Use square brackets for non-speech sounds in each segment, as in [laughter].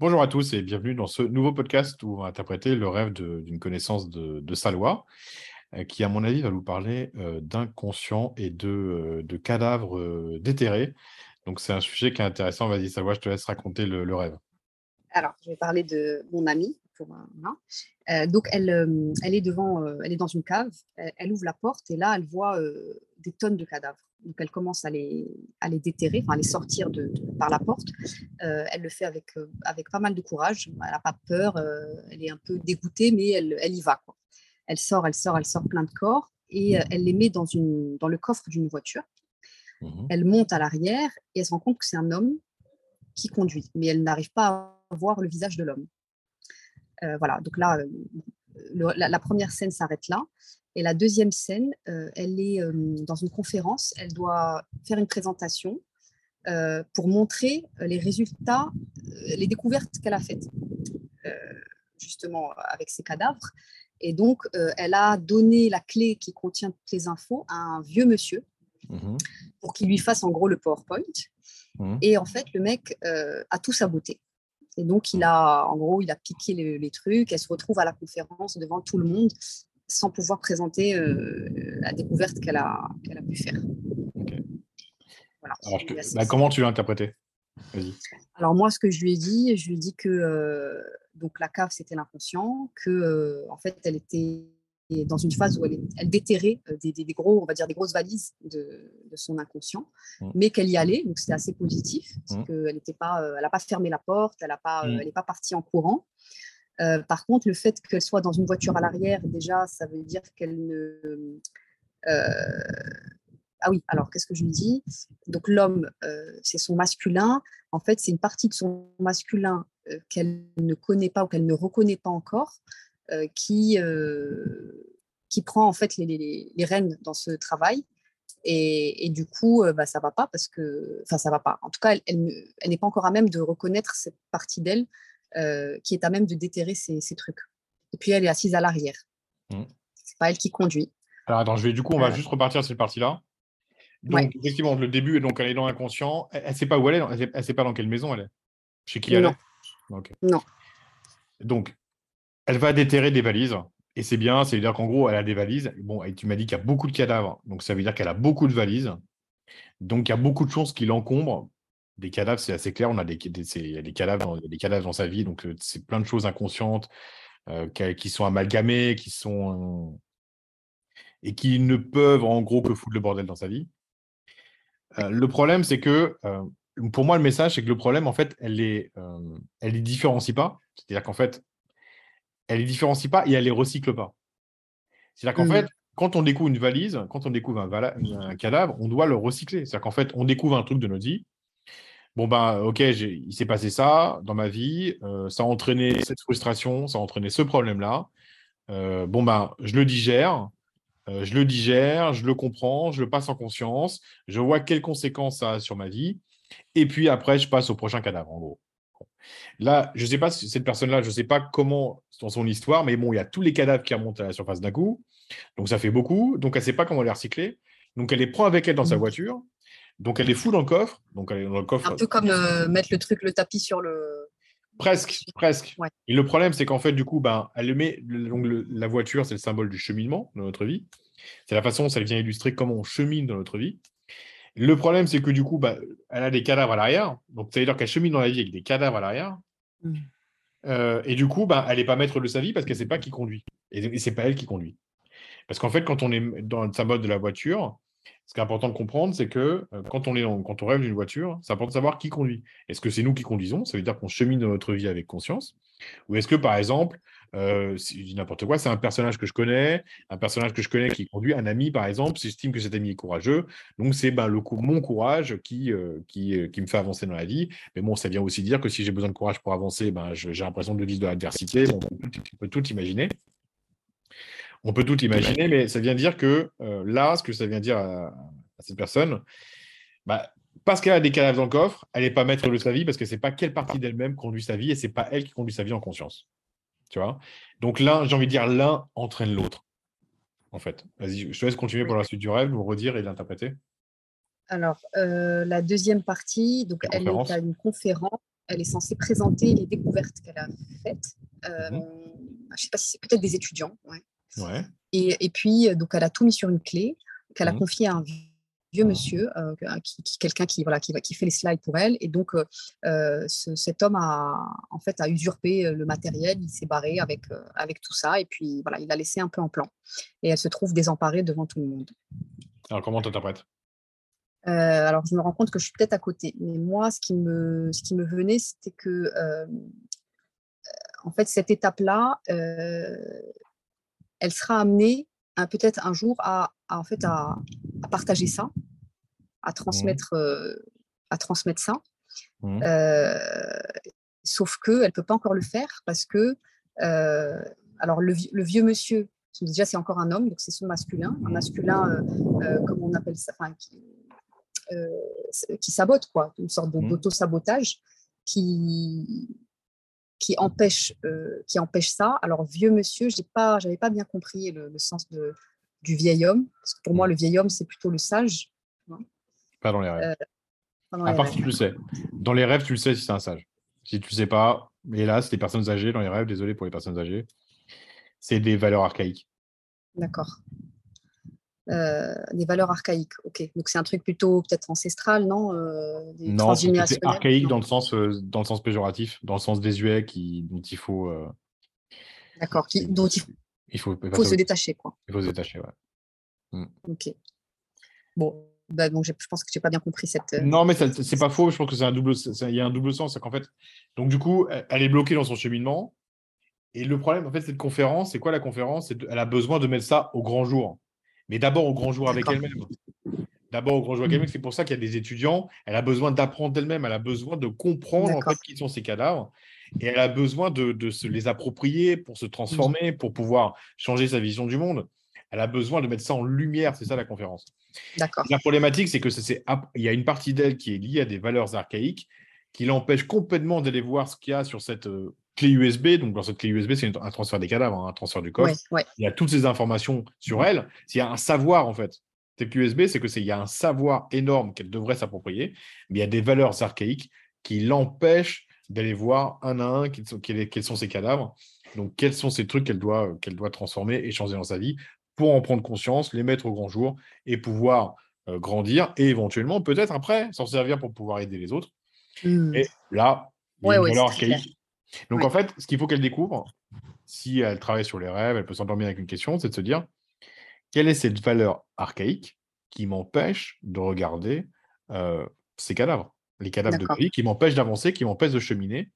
Bonjour à tous et bienvenue dans ce nouveau podcast où on va interpréter le rêve d'une connaissance de, de euh, qui, à mon avis, va vous parler euh, d'inconscient et de, euh, cadavres déterrés. Donc, c'est un sujet qui est intéressant. Vas-y, Salois, je te laisse raconter le, rêve. Alors, je vais parler de mon amie. Donc, elle est devant, elle est dans une cave. Elle, ouvre la porte et là, elle voit des tonnes de cadavres. Donc, elle commence à les, à les déterrer, enfin, à les sortir de, par la porte. Euh, elle le fait avec, euh, avec pas mal de courage. Elle n'a pas peur. Euh, elle est un peu dégoûtée, mais elle, elle y va. Quoi. Elle sort, elle sort, elle sort plein de corps et elle les met dans, une, dans le coffre d'une voiture. Mmh elle monte à l'arrière et elle se rend compte que c'est un homme qui conduit, mais elle n'arrive pas à voir le visage de l'homme. voilà, donc là, la, première scène s'arrête là. Et la deuxième scène, euh, elle est euh, dans une conférence, elle doit faire une présentation euh, pour montrer les résultats, les découvertes qu'elle a faites, justement avec ces cadavres. Et donc, elle a donné la clé qui contient toutes les infos à un vieux monsieur mmh pour qu'il lui fasse en gros le PowerPoint. Mmh. Et en fait, le mec a tout saboté. Et donc, il a, en gros, il a piqué les, trucs. Elle se retrouve à la conférence devant tout le monde sans pouvoir présenter euh, la découverte qu'elle a, qu'elle a pu faire. Bah, comment tu l'as interprété Alors moi, ce que je lui ai dit, je lui ai dit que euh, donc la cave c'était l'inconscient, que euh, en fait elle était dans une phase où elle, elle déterrait des, des, gros, on va dire des grosses valises de, de son inconscient, mmh. mais qu'elle y allait, donc c'était assez positif, parce mmh. qu'elle n'était pas, elle n'a pas fermé la porte, elle n'est pas, mmh. elle pas partie en courant. Euh, par contre, le fait qu'elle soit dans une voiture à l'arrière, déjà, ça veut dire qu'elle ne. Euh, ah oui, alors qu'est-ce que je dis? Donc l'homme, euh, c'est son masculin. En fait, c'est une partie de son masculin qu'elle ne connaît pas ou qu'elle ne reconnaît pas encore, qui, qui prend en fait les, rênes dans ce travail. Et, du coup, bah, ça va pas parce que, enfin, ça va pas. En tout cas, elle n'est pas encore à même de reconnaître cette partie d'elle euh, qui est à même de déterrer ces, trucs. Et puis elle est assise à l'arrière. Ce mmh. C'est pas elle qui conduit. Alors attends, je vais du coup, on va juste repartir sur cette partie-là. Donc effectivement, le début, donc elle est dans l'inconscient. Elle, ne sait pas où elle est. Elle ne sait pas dans quelle maison elle est. Chez qui elle est. Non. Donc, elle va déterrer des valises. Et c'est bien, c'est-à-dire qu'en gros, elle a des valises. Bon, et tu m'as dit qu'il y a beaucoup de cadavres. Donc, ça veut dire qu'elle a beaucoup de valises. Donc, il y a beaucoup de chances qu'il encombre des cadavres, c'est assez clair. On a des, il y a des cadavres, dans, des cadavres dans sa vie, donc c'est plein de choses inconscientes euh, qui sont amalgamées, qui sont et qui ne peuvent en gros que foutre le bordel dans sa vie. Euh, le problème, c'est que pour moi, le message, c'est que le problème, en fait, elle les, elle les différencie pas. C'est-à-dire qu'en fait, elle les différencie pas et elle les recycle pas. C'est-à-dire qu'en mmh. fait, quand on découvre une valise, quand on découvre un, un cadavre, on doit le recycler. C'est-à-dire qu'en fait, on découvre un truc de notre vie, bon ben ok, il s'est passé ça dans ma vie, euh, ça a entraîné cette frustration, ça a entraîné ce problème-là. Euh, bon ben, je le digère, euh, je le digère, je le comprends, je le passe en conscience, je vois quelles conséquences ça a sur ma vie, et puis après, je passe au prochain cadavre, en gros. Là, je ne sais pas si cette personne-là, je ne sais pas comment dans son histoire, mais bon, il y a tous les cadavres qui remontent à la surface d'un coup, donc ça fait beaucoup, donc elle ne sait pas comment les recycler, donc elle les prend avec elle dans sa mmh. voiture, donc elle est fou dans le coffre. Donc elle est dans le coffre. Un peu comme euh, mettre le truc, le tapis sur le. Presque, presque. Et le problème, c'est qu'en fait, du coup, ben, elle met. Donc, la voiture, c'est le symbole du cheminement dans notre vie. C'est la façon dont ça vient illustrer comment on chemine dans notre vie. Le problème, c'est que du coup, ben, elle a des cadavres à l'arrière. Donc, ça veut dire qu'elle chemine dans la vie avec des cadavres à l'arrière. Mmh. Euh, et du coup, ben, elle n'est pas maître de sa vie parce qu'elle ne sait pas qui conduit. Et, et c'est pas elle qui conduit. Parce qu'en fait, quand on est dans le symbole de la voiture, ce qui est important de comprendre, c'est que euh, quand, on rêve d'une voiture, c'est important de savoir qui conduit. Est-ce que c'est nous qui conduisons? Ça veut dire qu'on chemine dans notre vie avec conscience? Ou est-ce que, par exemple, euh, n'importe quoi, c'est un personnage que je connais, un personnage que je connais qui conduit, un ami, par exemple, si j'estime que cet ami est courageux, donc c'est ben, le, mon courage qui, euh, qui, me fait avancer dans la vie. Mais bon, ça vient aussi dire que si j'ai besoin de courage pour avancer, ben, j'ai l'impression de vivre de l'adversité. on peut tout imaginer. On peut tout imaginer, mais ça vient dire que euh, là, ce que ça vient dire à, cette personne, bah, parce qu'elle a des cadavres dans le coffre, elle n'est pas maître de sa vie parce que c'est pas quelle partie d'elle-même conduit sa vie et c'est pas elle qui conduit sa vie en conscience. Tu vois? Donc l'un, j'ai envie de dire, l'un entraîne l'autre. En fait, vas-y, je te laisse continuer pour la suite du rêve, vous redire et l'interpréter. Alors, euh, la deuxième partie, donc elle est à une conférence. elle est censée présenter les découvertes qu'elle a faites. Euh, Mhm. Je ne sais pas si c'est peut-être des étudiants. ouais. Ouais. Et, et puis, euh, donc, elle a tout mis sur une clé qu'elle a Mhm. confiée à un vieux monsieur, euh, qui, qui- quelqu'un qui, voilà, qui, fait les slides pour elle. Et donc, euh, ce- cet homme a, en fait, a usurpé le matériel, il s'est barré avec, euh, avec tout ça. Et puis, voilà, il l'a laissé un peu en plan. Et elle se trouve désemparée devant tout le monde. Alors, comment tu interprètes alors, je me rends compte que je suis peut-être à côté. Mais moi, ce qui me, ce qui me venait, c'était que, en fait, cette étape-là, elle sera amenée peut-être un jour à, à, en fait, à, à partager ça, à transmettre, euh, à transmettre ça. Mhm. Euh, sauf qu'elle ne peut pas encore le faire parce que, euh, alors, le, vi- le vieux monsieur, déjà, c'est encore un homme, donc c'est son masculin, un masculin, euh, euh, comme on appelle ça, enfin, qui, euh, qui sabote, quoi, une sorte d'auto-sabotage qui, qui, empêche, euh, qui empêche ça. Alors, vieux monsieur, je n'avais pas, j'avais pas bien compris le, le sens de, du vieil homme, parce que pour moi, le vieil homme, c'est plutôt le sage. Pas dans les rêves. pendant à les part rêves. si tu le sais. Dans les rêves, tu le sais si c'est un sage. Si tu le sais pas, hélas, les personnes âgées dans les rêves, désolé pour les personnes âgées, c'est des valeurs archaïques. D'accord. Euh, des valeurs archaïques, ok. Donc c'est un truc plutôt peut-être ancestral, non euh, des Non, c'est archaïque Non. dans le sens euh, dans le sens péjoratif, dans le sens désuet qui dont il faut D'accord, dont il il faut, faut se détacher, quoi. il faut se détacher. ouais. Ok. Bon, bah, donc je pense que j'ai pas bien compris cette. Non, mais c'est pas faux. Je pense que c'est un double. Il y a un double sens. C'est qu'en fait, donc du coup, elle est bloquée dans son cheminement. Et le problème, en fait, cette conférence, c'est quoi la conférence? Elle a besoin de mettre ça au grand jour. Mais d'abord au grand jour avec elle-même. D'abord au grand jour avec Mm. elle-même. C'est pour ça qu'il y a des étudiants. Elle a besoin d'apprendre d'elle-même. Elle a besoin de comprendre en fait qui sont ces cadavres. Et elle a besoin de, de se les approprier pour se transformer, pour pouvoir changer sa vision du monde. Elle a besoin de mettre ça en lumière. C'est ça la conférence. La problématique, c'est que c'est il y a une partie d'elle qui est liée à des valeurs archaïques qui l'empêche complètement d'aller voir ce qu'il y a sur cette euh, clé USB. Donc, dans cette clé USB, c'est un transfert des cadavres, hein, un transfert du coffre. Ouais, ouais. Il y a toutes ces informations sur elle. S'il y a un savoir, en fait, cette clé USB, c'est que c'est il y a un savoir énorme qu'elle devrait s'approprier, mais il y a des valeurs archaïques qui l'empêchent d'aller voir un à un quels sont, quels- quels sont ces cadavres. Donc, quels sont ces trucs qu'elle doit, qu'elle doit transformer et changer dans sa vie pour en prendre conscience, les mettre au grand jour et pouvoir euh, grandir et éventuellement, peut-être après, s'en servir pour pouvoir aider les autres. Et là, il y a Ouais, une ouais, valeur c'est clair. archaïque. Donc, Ouais. en fait, ce qu'il faut qu'elle découvre, si elle travaille sur les rêves, elle peut s'endormir avec une question, c'est de se dire quelle est cette valeur archaïque qui m'empêche de regarder euh, ces cadavres, les cadavres de vie, qui m'empêchent d'avancer, qui m'empêchent de cheminer.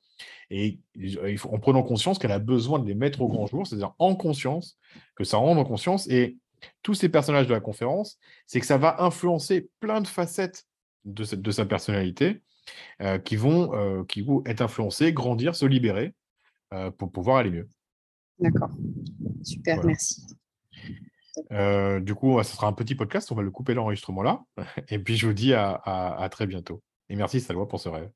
Et faut, en prenant conscience qu'elle a besoin de les mettre au grand jour, c'est-à-dire en conscience, que ça rende en conscience. Et tous ces personnages de la conférence, c'est que ça va influencer plein de facettes de, cette- de sa personnalité euh, qui, vont, euh, qui vont être influencées, grandir, se libérer euh, pour pouvoir aller mieux. D'accord. Super, Voilà. merci. Du coup, ce sera un petit podcast, on va le couper l'enregistrement là. [laughs] Et puis, je vous dis à, à- à très bientôt. Et merci, Salwa, pour ce rêve.